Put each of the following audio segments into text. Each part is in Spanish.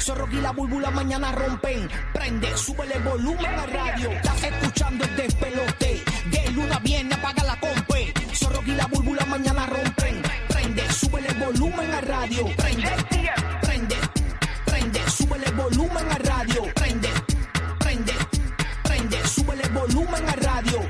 Zorro y la búlbula mañana rompen. Prende, súbele el volumen a radio. Estás escuchando el despelote. De luna viene, apaga la compe. Zorro y la búlbula mañana rompen. Prende, súbele el volumen a radio. Prende, prende, prende, súbele el volumen a radio. Prende, prende, prende, súbele el volumen a radio.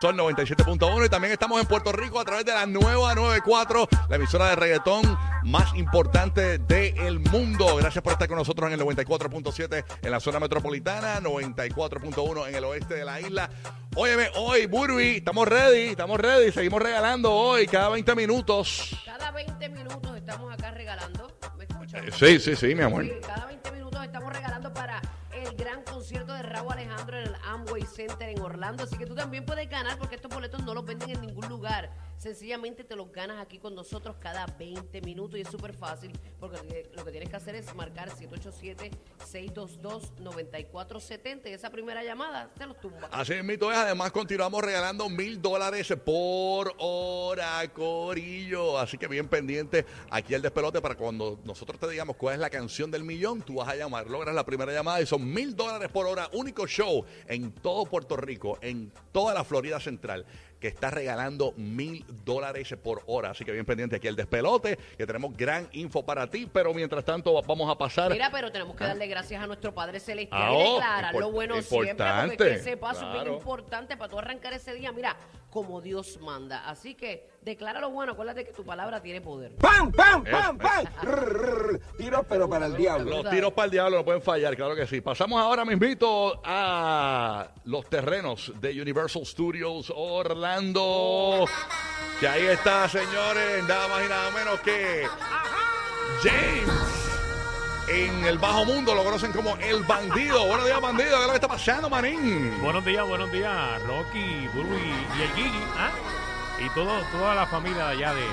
Son 97.1 y también estamos en Puerto Rico a través de la nueva 94, la emisora de reggaetón más importante del mundo. Gracias por estar con nosotros en el 94.7 en la zona metropolitana, 94.1 en el oeste de la isla. Óyeme, hoy, Burby, estamos ready, estamos ready, seguimos regalando hoy cada 20 minutos. Cada 20 minutos estamos acá regalando. ¿Me escuchan? Eh, Sí, sí, sí, mi amor. Cada 20 minutos estamos regalando para el gran concierto de Raúl Alejandro en el Amway Center en Orlando. Así que tú también puedes ganar porque estos boletos no los venden en ningún lugar. Sencillamente te los ganas aquí con nosotros cada 20 minutos y es súper fácil porque lo que tienes que hacer es marcar 787-622-9470 y esa primera llamada te los tumba. Así mismo es, además continuamos regalando mil dólares por hora, Corillo. Así que bien pendiente aquí el despelote para cuando nosotros te digamos cuál es la canción del millón, tú vas a llamar, logras la primera llamada y son mil dólares por hora, único show en todo Puerto Rico, en toda la Florida Central que está regalando mil dólares por hora. Así que bien pendiente aquí el despelote, que tenemos gran info para ti, pero mientras tanto vamos a pasar... Mira, pero tenemos que darle gracias a nuestro Padre Celestial Ah, y oh, declarar lo bueno siempre, porque importante. ese paso es bien importante para tú arrancar ese día, mira, como Dios manda. Así que declara lo bueno, acuérdate que tu palabra tiene poder. ¡Pam, pam, Eh, pam, pam! Rrr, Tiros, pero para el diablo. Los tiros para el diablo no pueden fallar, claro que sí. Pasamos ahora mismito a los terrenos de Universal Studios Orlando. Que ahí está, señores, nada más y nada menos que James. En el bajo mundo lo conocen como el bandido. Buenos días, bandido. ¿Qué lo que está pasando, manín? Buenos días, buenos días, Rocky, Burby y el Gigi, ¿ah? Y todo, toda la familia de allá de,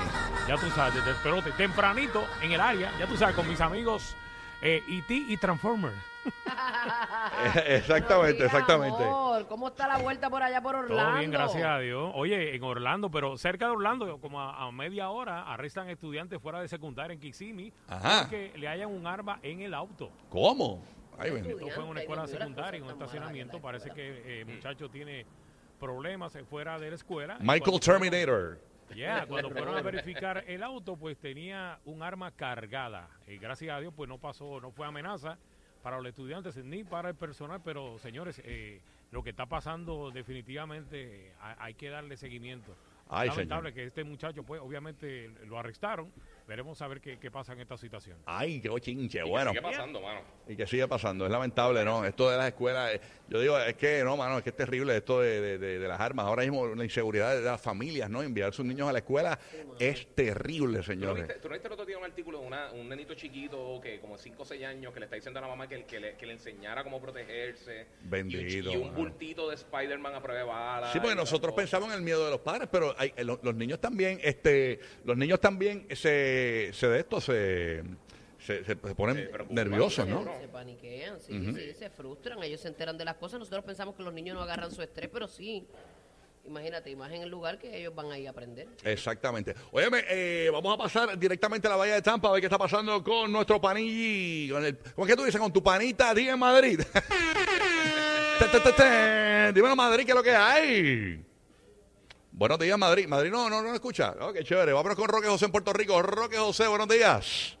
ya tú sabes, desde el pelote, tempranito en el área, ya tú sabes, con mis amigos eh, E.T. y Transformer. exactamente, exactamente. amor. ¿Cómo está la vuelta por allá por Orlando? Todo bien, gracias a Dios. Oye, en Orlando, pero cerca de Orlando, como a, a media hora, arrestan estudiantes fuera de secundaria en Kissimmee Ajá. porque le hayan un arma en el auto. ¿Cómo? Ay. Esto fue en una escuela secundaria, en un estacionamiento. Parece que eh, el muchacho tiene problemas eh, fuera de la escuela. Michael Terminator. Ya, cuando fueron a verificar el auto, pues tenía un arma cargada. Y gracias a Dios, pues no pasó, no fue amenaza para los estudiantes ni para el personal. Pero, señores, eh, lo que está pasando definitivamente eh, hay, hay que darle seguimiento. Ay, Lamentable señor. que este muchacho, pues obviamente lo arrestaron. Veremos a ver qué, qué pasa en esta situación. Ay, qué chinche. Y Bueno. ¿Qué sigue pasando, mano? Y que sigue pasando, es lamentable, ¿no? Esto de las escuelas, eh, yo digo, es que, no, mano, es que es terrible esto de, de- de- de las armas. Ahora mismo la inseguridad de las familias, ¿no? Enviar a sus niños a la escuela es terrible, ¿Tú no, señores. viste, ¿Tú no viste el otro día un artículo de una- un nenito chiquito que como 5 o 6 años que le está diciendo a la mamá que, que, le, que le enseñara cómo protegerse? Bendito, Y un, y un mano. bultito de Spider-Man a prueba de bala. Sí, porque nosotros pensamos en el miedo de los padres, pero hay- eh, lo- los, niños también, este, los niños también se, se de esto, se, se, se ponen nerviosos, ¿no? Se paniquean, sí, sí, se frustran, ellos se enteran de las cosas. Nosotros pensamos que los niños no agarran su estrés, pero sí. Imagínate, en el lugar que ellos van a ir a aprender. Exactamente. Óyeme, eh, vamos a pasar directamente a la Bahía de Tampa a ver qué está pasando con nuestro panilli. Con el, ¿Cómo es que tú dices? Con tu panita día en Madrid. Dímelo, Madrid, ¿qué es lo que hay? Buenos días, Madrid. Madrid no, no, no escucha. Ok, chévere. Vámonos con Roque José en Puerto Rico. Roque José, buenos días.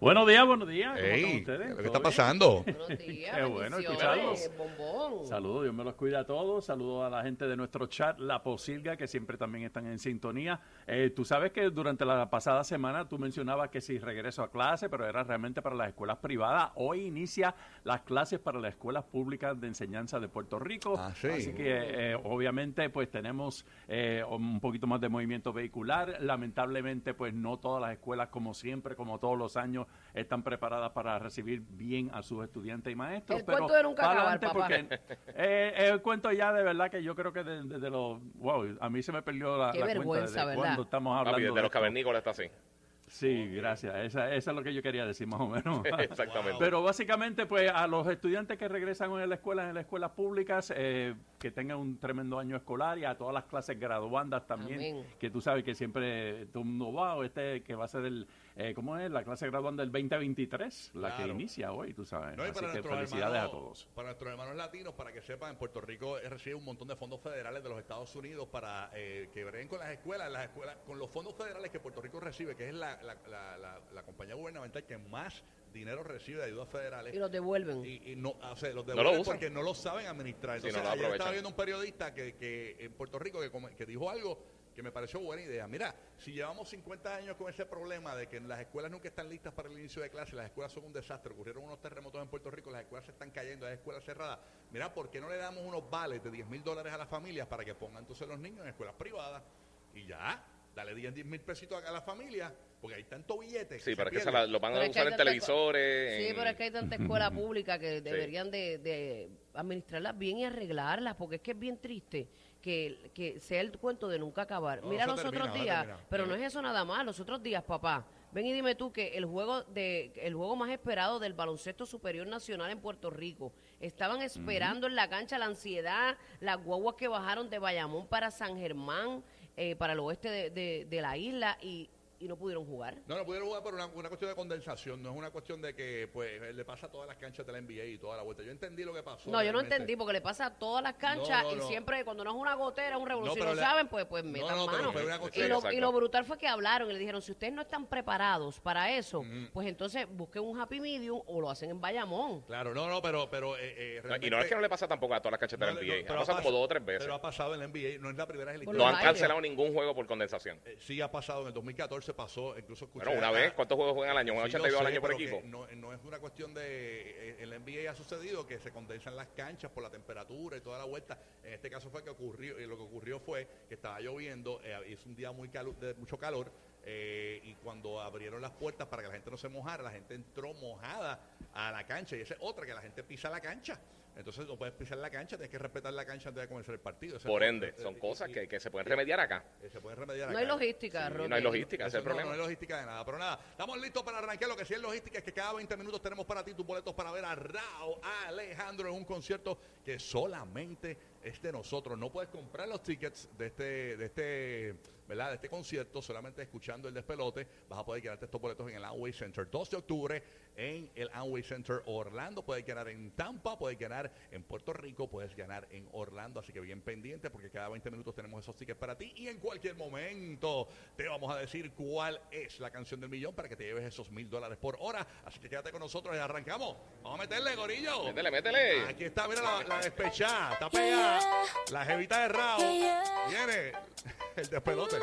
Buenos días, buenos días. ¿Cómo Ey, están ¿qué ustedes? ¿Todo está bien? pasando? Buenos días, Qué bueno escucharlos. bombón. Saludos, Dios me los cuida a todos. Saludos a la gente de nuestro chat, La Posilga, que siempre también están en sintonía. Eh, tú sabes que durante la pasada semana tú mencionabas que si regreso a clase, pero era realmente para las escuelas privadas. Hoy inicia las clases para las escuelas públicas de enseñanza de Puerto Rico. Ah, sí. Así que eh, obviamente pues tenemos eh, un poquito más de movimiento vehicular. Lamentablemente pues no todas las escuelas como siempre, como todos los años, están preparadas para recibir bien a sus estudiantes y maestros. El pero cuento de nunca para acabar, adelante, papá. porque eh, el cuento ya de verdad que yo creo que desde de, los... Wow, a mí se me perdió la, Qué la cuenta vergüenza, de ¿verdad? cuando estamos hablando Papi, de desde los cavernícolas está así. Sí, gracias. Esa, esa es lo que yo quería decir más o menos. Exactamente. Pero básicamente, pues a los estudiantes que regresan en la escuela, en las escuelas públicas, eh, que tengan un tremendo año escolar y a todas las clases graduandas también, Amén. que tú sabes que siempre todo el mundo va, o este que va a ser el, eh, ¿cómo es? La clase graduanda del 2023, la que inicia hoy, tú sabes. No, Así que felicidades hermanos- a todos. Para nuestros hermanos latinos, para que sepan, en Puerto Rico recibe un montón de fondos federales de los Estados Unidos para eh, que breguen con las escuelas, las escuelas, con los fondos federales que Puerto Rico recibe, que es la, la, la, la- la compañía gubernamental que más dinero recibe de ayudas federales. Y los devuelven. Y, y no, o sea, los lo devuelven usan. porque no lo saben administrar. Sí, Entonces, no lo ayer estaba viendo un periodista que, que en Puerto Rico que, que dijo algo que me pareció buena idea. Mira, si llevamos 50 años con ese problema de que las escuelas nunca están listas para el inicio de clase, las escuelas son un desastre, ocurrieron unos terremotos en Puerto Rico, las escuelas se están cayendo, hay escuelas cerradas. Mira, ¿por qué no le damos unos vales de 10 mil dólares a las familias para que pongan entonces los niños en escuelas privadas? Y ya, dale 10 mil pesitos a las familias, porque hay tanto billete. Sí, pero es que se la- lo van Pero a usar en televisores. Sí, en- pero es que hay tanta escuela pública que deberían de, de administrarlas bien y arreglarlas, porque es que es bien triste que, que sea el cuento de nunca acabar. No, Mira los termina, otros días, pero no es eso nada más, los otros días, papá. Ven y dime tú que el juego de el juego más esperado del baloncesto superior nacional en Puerto Rico estaban esperando en la cancha la ansiedad, las guaguas que bajaron de Bayamón para San Germán, eh, para el oeste de, de- de la isla y, y no pudieron jugar. No, no pudieron jugar por una, una cuestión de condensación, no es una cuestión de que pues le pasa a todas las canchas de la NBA y toda la vuelta. Yo entendí lo que pasó. No, yo no entendí porque le pasa a todas las canchas No, no, y no. siempre cuando no es una gotera, es un revolución. No, saben, pues, pues No, metan no, pero mano. fue una y, lo, y lo brutal fue que hablaron y le dijeron, si ustedes no están preparados para eso, pues entonces busquen un happy medium o lo hacen en Bayamón. Claro, no, no, pero, pero eh, eh, No, y no es que no le pasa tampoco a todas las canchas de la No, no, NBA. pero ha pasado pas- como dos o tres veces. Pero ha pasado en la NBA, no es la primera vez en la Por No han cancelado ningún juego por condensación. Eh, sí ha pasado, en el 2014 pasó, incluso escuché... Bueno, una vez, ¿cuántos juegos juegan al año? ¿Un Sí, lo 82 al año por equipo? No, no es una cuestión de... eh, En la NBA ha sucedido que se condensan las canchas por la temperatura y toda la vuelta. En este caso fue que ocurrió, y lo que ocurrió fue que estaba lloviendo, eh, es un día muy calu- de mucho calor, eh, y cuando abrieron las puertas para que la gente no se mojara, la gente entró mojada a la cancha, y esa es otra, que la gente pisa la cancha. Entonces no puedes pisar la cancha, tienes que respetar la cancha antes de comenzar el partido. Ese Por ende, eh, son y- cosas y- que, que se pueden remediar acá. eh, se pueden remediar No hay logística, Roque. no hay logística, ese Eso es el no, problema. no hay logística de nada, pero nada, estamos listos para arrancar. Lo que sí es logística es que cada 20 minutos tenemos para ti tus boletos para ver a Rao Alejandro en un concierto que solamente es de nosotros. No puedes comprar los tickets de este, de este, ¿verdad? De este concierto solamente escuchando el despelote. Vas a poder quedarte estos boletos en el Amway Center 2 de octubre en el Amway Center Orlando. Puedes ganar en Tampa, puedes ganar en Puerto Rico, puedes ganar en Orlando. Así que bien pendiente porque cada 20 minutos tenemos esos tickets para ti y en cualquier momento te vamos a decir cuál es la canción del millón para que te lleves esos mil dólares por hora. Así que quédate con nosotros y arrancamos. Vamos a meterle, gorillo. Métele, métele. Aquí está, mira la, la despechada, está pegada. La jevita de Rao. Viene el despelote.